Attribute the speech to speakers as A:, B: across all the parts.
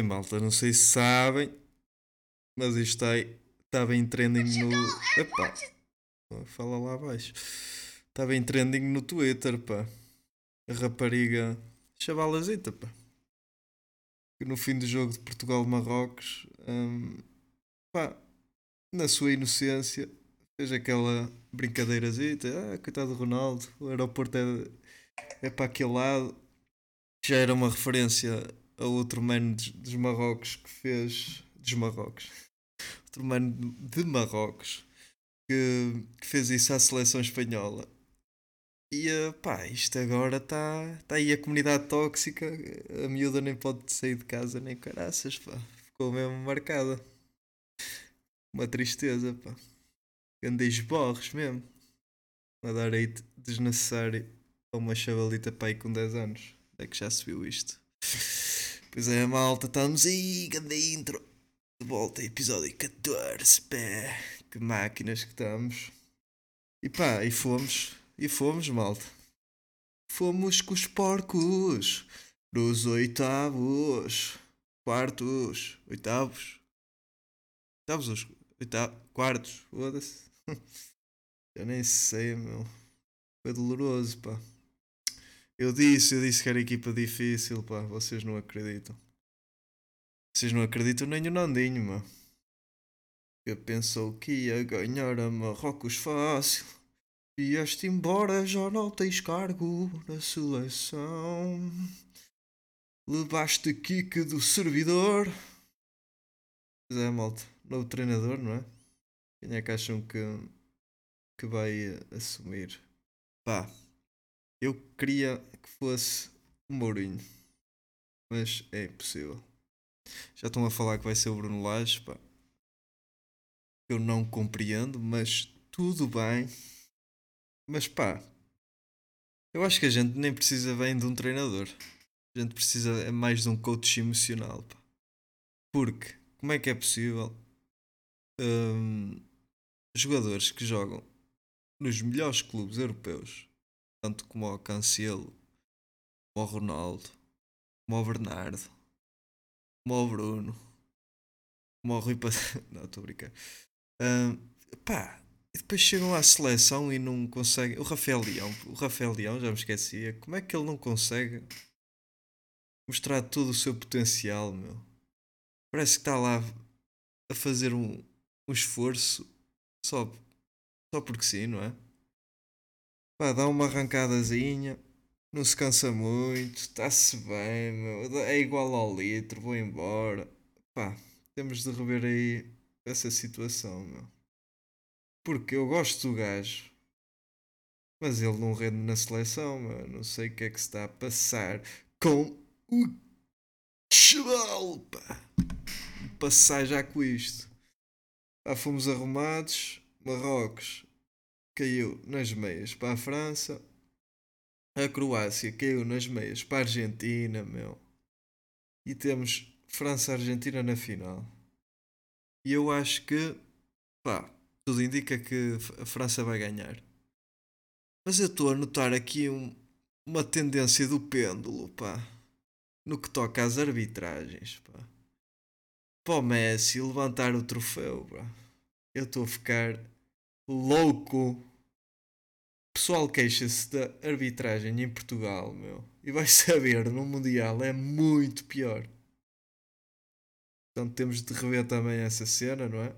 A: Ei malta, não sei se sabem, mas isto está, estava em trending no. Epá, fala lá abaixo. Estava em trending no Twitter, pá. A rapariga chavalazita, pá. Que no fim do jogo de Portugal-Marrocos, hum, pá, na sua inocência, fez aquela brincadeirazita. Ah, coitado do Ronaldo, o aeroporto é, é para aquele lado. Já era uma referência a outro mano dos Marrocos que fez. Dos Marrocos. Outro mano de Marrocos que, que fez isso à seleção espanhola. E pá, isto agora está tá aí a comunidade tóxica. A miúda nem pode sair de casa nem caraças, pá. Ficou mesmo marcada. Uma tristeza, pá. Andei borros mesmo. A dar aí desnecessário a uma chavalita pai com 10 anos. É que já se viu isto. Pois é, malta, estamos aí, grande intro. De volta, episódio 14, pé. Que máquinas que estamos. E pá, e fomos, e fomos, malta. Fomos com os porcos nos oitavos, quartos, oitavos. Oitavos, os oitavos, quartos, foda-se. Já nem sei, meu. Foi doloroso, pá. Eu disse, eu disse que era equipa difícil, pá. Vocês não acreditam. Vocês não acreditam nem o Nandinho, mano. Eu pensou que ia ganhar a Marrocos fácil. Vieste embora, já não tens cargo na seleção. Levaste kick do servidor. Pois é, malta. Novo treinador, não é? Quem é que acham que, que vai assumir? Pá, eu queria que fosse o Mourinho, mas é impossível. Já estão a falar que vai ser o Bruno Lage, pá. Eu não compreendo, mas tudo bem. Mas pá, eu acho que a gente nem precisa bem de um treinador. A gente precisa é mais de um coach emocional, pá. Porque, como é que é possível hum, jogadores que jogam nos melhores clubes europeus tanto como o Cancelo, como o Ronaldo, como o Bernardo, como o Bruno, como o Rui Pas... Não, estou a brincar. Uh, pá, e depois chegam à seleção e não conseguem. O Rafael Leão, o Rafael Leão, já me esquecia. Como é que ele não consegue mostrar todo o seu potencial, meu? Parece que está lá a fazer um, um esforço só, só porque sim, não é? Pá, dá uma arrancadazinha, não se cansa muito, está-se bem, meu, é igual ao litro, vou embora. Pá, temos de rever aí essa situação, meu. Porque eu gosto do gajo, mas ele não rende na seleção, meu. Não sei o que é que se está a passar com o chaval. Passar já com isto. Pá, fomos arrumados, Marrocos caiu nas meias para a França. A Croácia caiu nas meias para a Argentina, meu. E temos França-Argentina na final. E eu acho que, pá, tudo indica que a França vai ganhar. Mas eu estou a notar aqui um, uma tendência do pêndulo, pá. No que toca às arbitragens, pá. Para o Messi levantar o troféu, pá. Eu estou a ficar louco pessoal queixa-se da arbitragem em Portugal, meu. E vai saber, no Mundial é muito pior. Portanto, temos de rever também essa cena, não é?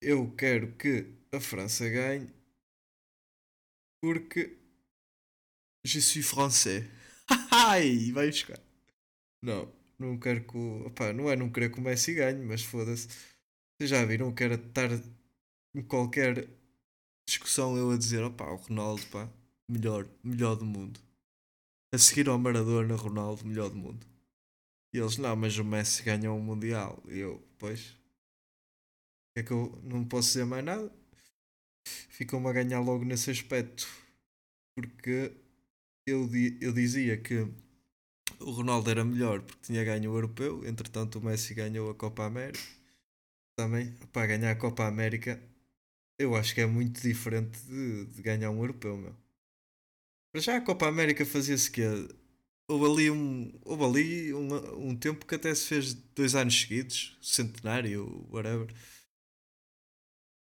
A: Eu quero que a França ganhe porque je suis français. Ai, vai buscar. Não, não quero que o. Não é não querer que o Messi ganhe, mas foda-se. Vocês já viram? Quero estar em qualquer discussão eu a dizer, opá, o Ronaldo, pá, melhor, melhor do mundo. A seguir ao Maradona, Ronaldo, melhor do mundo. E eles, não, mas o Messi ganhou um Mundial. E eu, pois, é que eu não posso dizer mais nada. Ficam-me a ganhar logo nesse aspecto. Porque eu, eu dizia que o Ronaldo era melhor porque tinha ganho o Europeu, entretanto o Messi ganhou a Copa América. Também, para ganhar a Copa América eu acho que é muito diferente de, de ganhar um europeu, meu. Para já a Copa América fazia-se que houve ali um, houve ali um, um tempo que até se fez dois anos seguidos, centenário, whatever.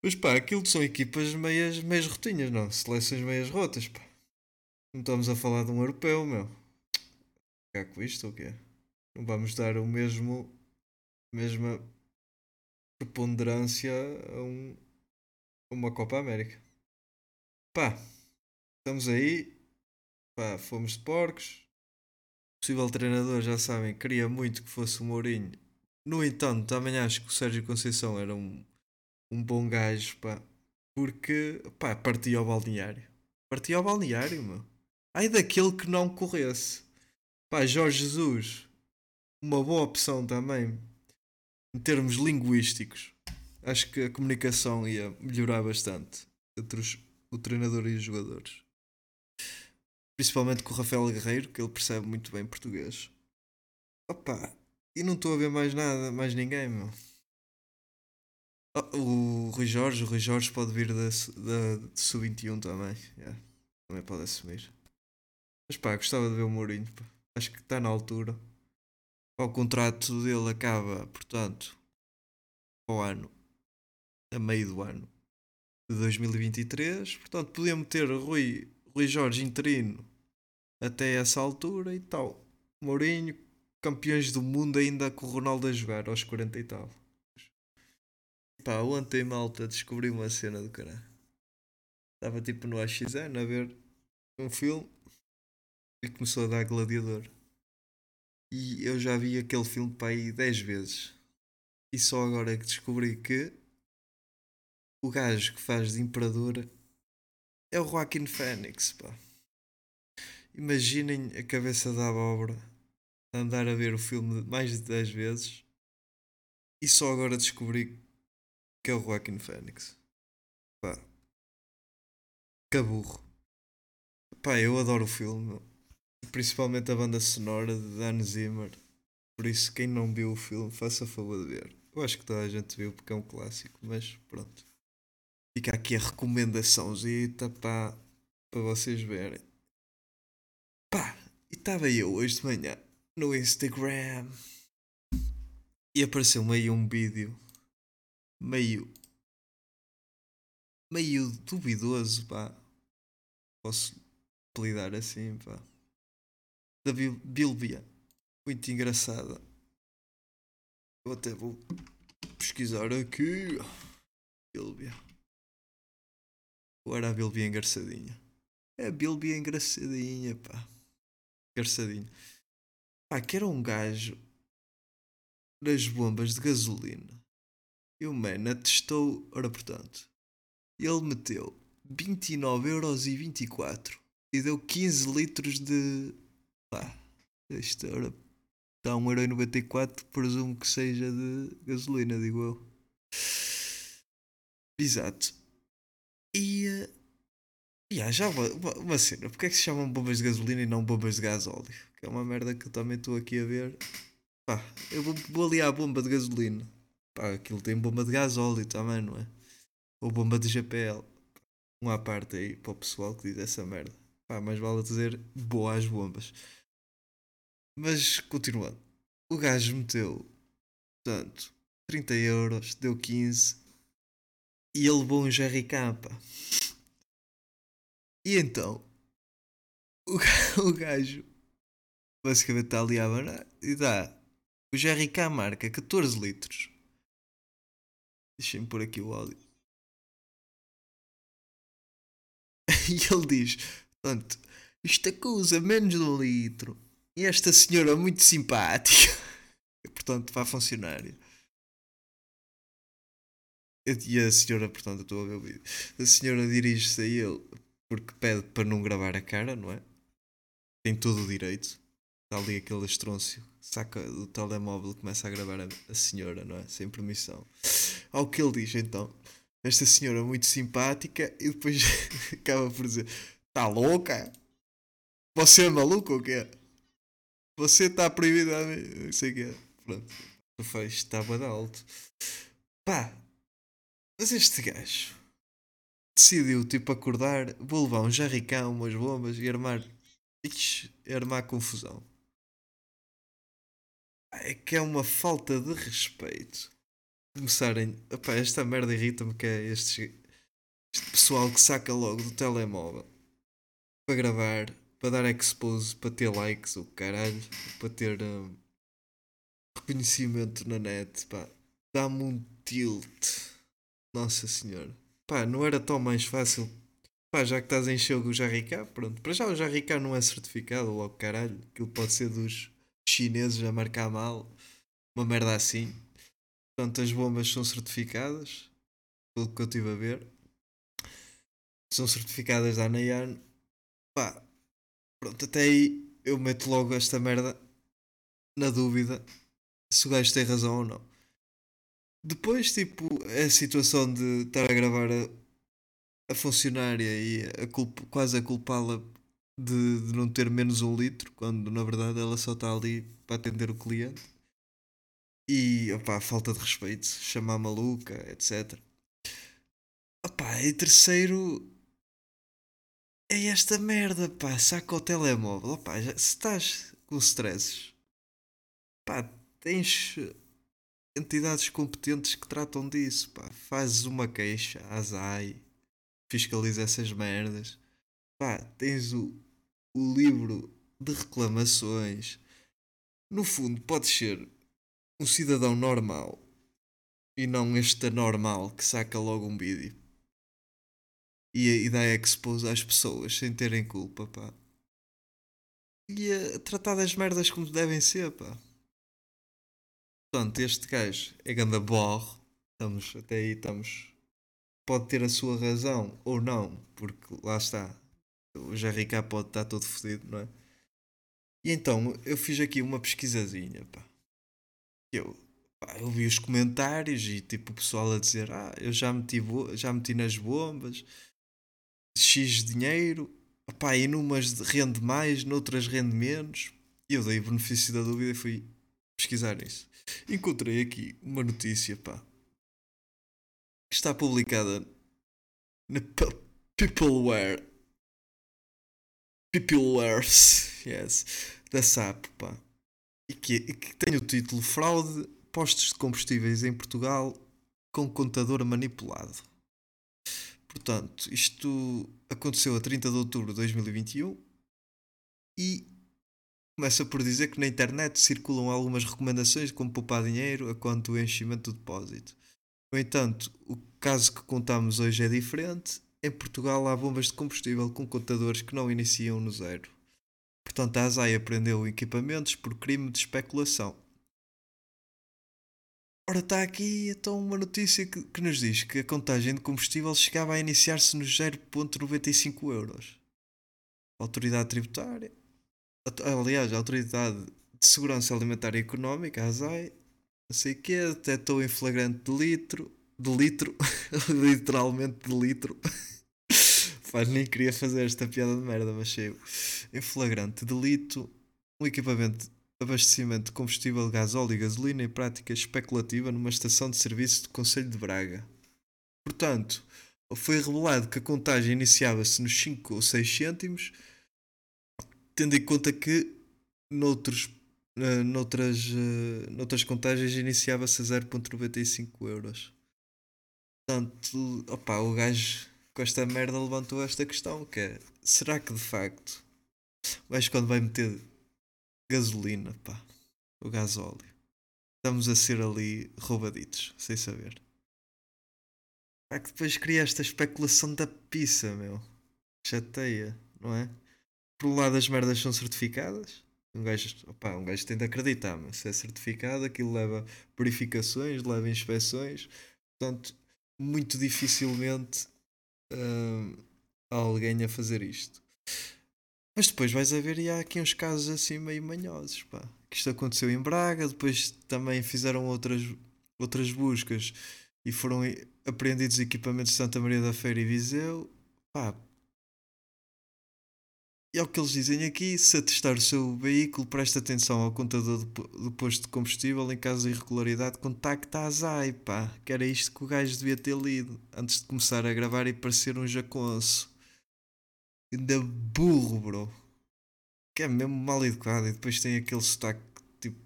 A: Mas pá, aquilo são equipas meias, meias rotinhas, não? Seleções meias rotas, pá. Não estamos a falar de um europeu, meu. Ficar com isto ou quê? Não vamos dar o mesmo. mesma preponderância a, um, uma Copa América. Pá, estamos aí. Pá, fomos de porcos. O possível treinador, já sabem, queria muito que fosse o Mourinho. No entanto, também acho que o Sérgio Conceição era um, um bom gajo, pá. Porque, pá, partia ao balneário. Partia ao balneário, meu. Ai daquele que não corresse. Pá, Jorge Jesus, uma boa opção também em termos linguísticos. Acho que a comunicação ia melhorar bastante entre os, o treinador e os jogadores. Principalmente com o Rafael Guerreiro, que ele percebe muito bem português. Opa, e não estou a ver mais nada, mais ninguém, meu. Oh, o Rui Jorge, o Rui Jorge pode vir da, da, Sub-21 também. Yeah, também pode assumir. Mas pá, gostava de ver o Mourinho. Pá. Acho que está na altura. O contrato dele acaba, portanto, ao ano, a meio do ano de 2023. Portanto, podíamos ter Rui, Rui Jorge interino até essa altura e tal. Mourinho, campeões do mundo ainda com o Ronaldo a jogar aos 40 e tal. Pá, ontem malta descobri uma cena do caralho. Estava tipo no AXN a ver um filme e começou a dar gladiador. E eu já vi aquele filme para aí 10 vezes. E só agora é que descobri que o gajo que faz de imperador é o Joaquin Phoenix, pá. Imaginem a cabeça da abóbora andar a ver o filme mais de 10 vezes e só agora descobri que é o Joaquin Phoenix. Pá. Caburro. Pá, eu adoro o filme principalmente a banda sonora de Dan Zimmer. Por isso, quem não viu o filme, faça favor de ver. Eu acho que toda a gente viu porque é um clássico, mas pronto. Fica aqui a recomendaçãozita para, vocês verem. Pá, e estava eu hoje de manhã no Instagram e apareceu meio um vídeo meio meio duvidoso, pá. Posso apelidar assim, pá da Bilbia. Muito engraçada. Eu até vou pesquisar aqui. Bilbia. Era a engraçadinha? É a Bilbia engraçadinha, pá. Engraçadinha. Pá, que era um gajo nas bombas de gasolina. E o man atestou, ora portanto, ele meteu 29,24€ e deu 15 litros de Pá, esta hora está 1,94€, presumo que seja de gasolina, digo eu. Exato. E. Uh, yeah, já uma, uma cena, porque é que se chamam bombas de gasolina e não bombas de gás óleo? Que é uma merda que eu também estou aqui a ver. Pá, eu vou, vou ali à bomba de gasolina. Pá, aquilo tem bomba de gás óleo também, não é? Ou bomba de GPL. Um à parte aí para o pessoal que diz essa merda. Pá, mas vale dizer boas bombas. Mas continuando, o gajo meteu, portanto, 30 euros, deu 15 e ele levou um Jerry Campa. E então, o, gajo basicamente está ali a abanar e dá. O Jerry K marca 14 litros. Deixem-me pôr aqui o áudio. E ele diz: Portanto, isto acusa menos de um litro. E esta senhora muito simpática, portanto, para a funcionária. E a senhora, portanto, eu estou a ver o vídeo. A senhora dirige-se a ele porque pede para não gravar a cara, não é? Tem todo o direito. Está ali aquele estrôncio, saca do telemóvel e começa a gravar a, a senhora, não é? Sem permissão. Ao que ele diz, então, esta senhora muito simpática e depois acaba por dizer: Está louca? Você é maluco ou quê? Você está proibido a mim. Não sei o que é. Pronto. Fecho estava de alto. Pá. Mas este gajo decidiu tipo acordar, vou levar um jarricão, umas bombas e armar Ixi, armar confusão. É que é uma falta de respeito. Começarem. Epá, esta merda irrita-me que é este, este pessoal que saca logo do telemóvel para gravar, para dar expose, para ter likes, o caralho, para ter um, reconhecimento na net, pá. Dá-me um tilt. Nossa senhora. Pá, não era tão mais fácil. Pá, já que estás a encher o Jarricá, pronto. Para já o Jarricá não é certificado, logo caralho. Aquilo pode ser dos chineses a marcar mal. Uma merda assim. Portanto, as bombas são certificadas. Pelo que eu estive a ver. São certificadas da Anayan. Pá, pronto, até aí eu meto logo esta merda na dúvida se o gajo tem razão ou não. Depois, tipo, a situação de estar a gravar a, a funcionária e a culpa, quase a culpá-la de, de não ter menos um litro, quando na verdade ela só está ali para atender o cliente. E, opá, falta de respeito, chamar maluca, etc. Opá, e terceiro, é esta merda, pá, saca o telemóvel. Opá, já, se estás com stresses, pá, tens entidades competentes que tratam disso, pá. Fazes uma queixa à ZAI, fiscaliza essas merdas. Pá, tens o, o livro de reclamações. No fundo, podes ser um cidadão normal e não este anormal que saca logo um vídeo e, e dá expose às pessoas sem terem culpa, pá. E a tratar das merdas como devem ser, pá. Portanto, este gajo é ganda borre. Estamos, até aí estamos. Pode ter a sua razão ou não, porque lá está. O JRK pode estar todo fodido, não é? E então eu fiz aqui uma pesquisazinha, pá. Eu, pá, eu vi os comentários e tipo o pessoal a dizer: Ah, eu já meti, já meti nas bombas X dinheiro, pá, e numas rende mais, noutras rende menos. E eu dei o benefício da dúvida e fui pesquisar isso. Encontrei aqui uma notícia, pá, está publicada na Peopleware. Peoplewares, yes, da SAP, pá. E que, e que tem o título Fraude postos de combustíveis em Portugal com contador manipulado. Portanto, isto aconteceu a 30 de outubro de 2021 e começa por dizer que na internet circulam algumas recomendações como poupar dinheiro quanto ao enchimento do depósito. No entanto, o caso que contamos hoje é diferente. Em Portugal há bombas de combustível com contadores que não iniciam no zero. Portanto, a ASAI apreendeu equipamentos por crime de especulação. Ora, está aqui então uma notícia que, que, nos diz que a contagem de combustível chegava a iniciar-se nos 0,95 euros. A autoridade tributária, aliás, a Autoridade de Segurança Alimentar e Económica, a ASAI, não sei o quê, detectou em flagrante de litro, de litro, literalmente de litro. Faz, nem queria fazer esta piada de merda, mas cheio. Em flagrante delito, um equipamento abastecimento de combustível, gasóleo e gasolina em prática especulativa numa estação de serviço do Conselho de Braga. Portanto, foi revelado que a contagem iniciava-se nos 5 ou 6 cêntimos, tendo em conta que noutros, uh, noutras, uh, noutras contagens iniciava-se a 0.95 euros. Portanto, opa, o gajo com esta merda levantou esta questão, que é, será que de facto gajo quando vai meter gasolina, pá, o gasóleo. Estamos a ser ali roubaditos, sem saber. Pá, que depois cria esta especulação da pizza, meu. Chateia, não é? Por um lado as merdas são certificadas. Um gajo, opa, um gajo tem de acreditar, mas se é certificado, aquilo leva verificações, leva inspeções. Portanto, muito dificilmente hum, há alguém a fazer isto. Mas depois vais a ver e há aqui uns casos assim meio manhosos, pá. Que isto aconteceu em Braga, depois também fizeram outras, outras buscas e foram apreendidos equipamentos de Santa Maria da Feira e Viseu. Pá. E é o que eles dizem aqui, se atestar o seu veículo, preste atenção ao contador do posto de combustível, em caso de irregularidade, contacta a ASAI, pá. Que era isto que o gajo devia ter lido, antes de começar a gravar e parecer um jaconço. Ainda burro, bro. que é mesmo mal educado e depois tem aquele sotaque tipo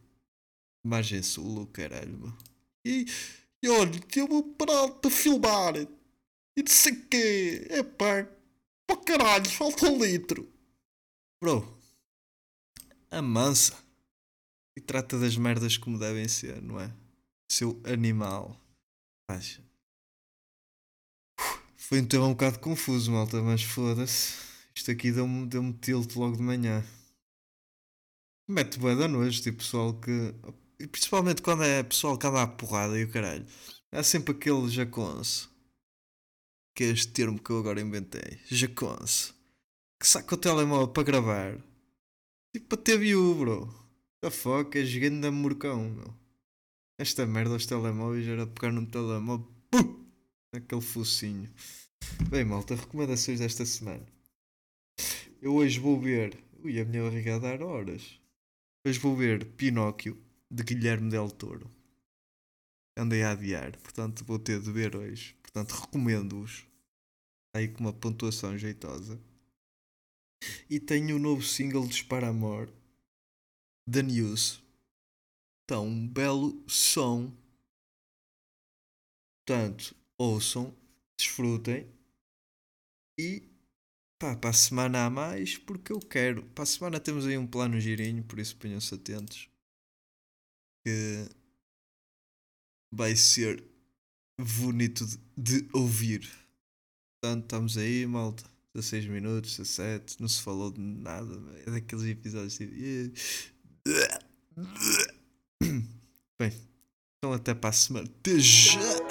A: margem sul, o caralho, meu. E, e olha, eu vou parar para filmar e não sei o quê, é pá, para caralho, falta um litro, bro, amansa e trata das merdas como devem ser, não é? Seu animal, Acha? Foi um tema um bocado confuso, malta, mas foda-se. Isto aqui deu-me deu tilt logo de manhã. Mete bué da noite, tipo pessoal que. E principalmente quando é pessoal que anda à porrada e o caralho. Há sempre aquele jaconce. Que é este termo que eu agora inventei. Jaconce. Que saca o telemóvel para gravar. Tipo para ter view, bro. The fuck, é gigante da morcão, meu. Esta merda aos telemóveis era pegar num telemóvel. Pum! Aquele focinho. Bem, malta, recomendações desta semana. Eu hoje vou ver. Ui, a minha barriga a dar horas. Hoje vou ver Pinóquio, de Guilherme Del Toro. Andei a adiar, portanto vou ter de ver hoje. Portanto, recomendo-vos. Aí com uma pontuação jeitosa. E tenho o novo single de Sparamore, The News. Então, um belo som. Portanto, ouçam, desfrutem e pá, para a semana há mais porque eu quero. Para a semana temos aí um plano girinho, por isso ponham-se atentos. Que vai ser bonito de, de ouvir. Portanto, estamos aí, malta. 16 minutos, 17, não se falou de nada, é daqueles episódios tipo. Bem, então até para a semana. Até já!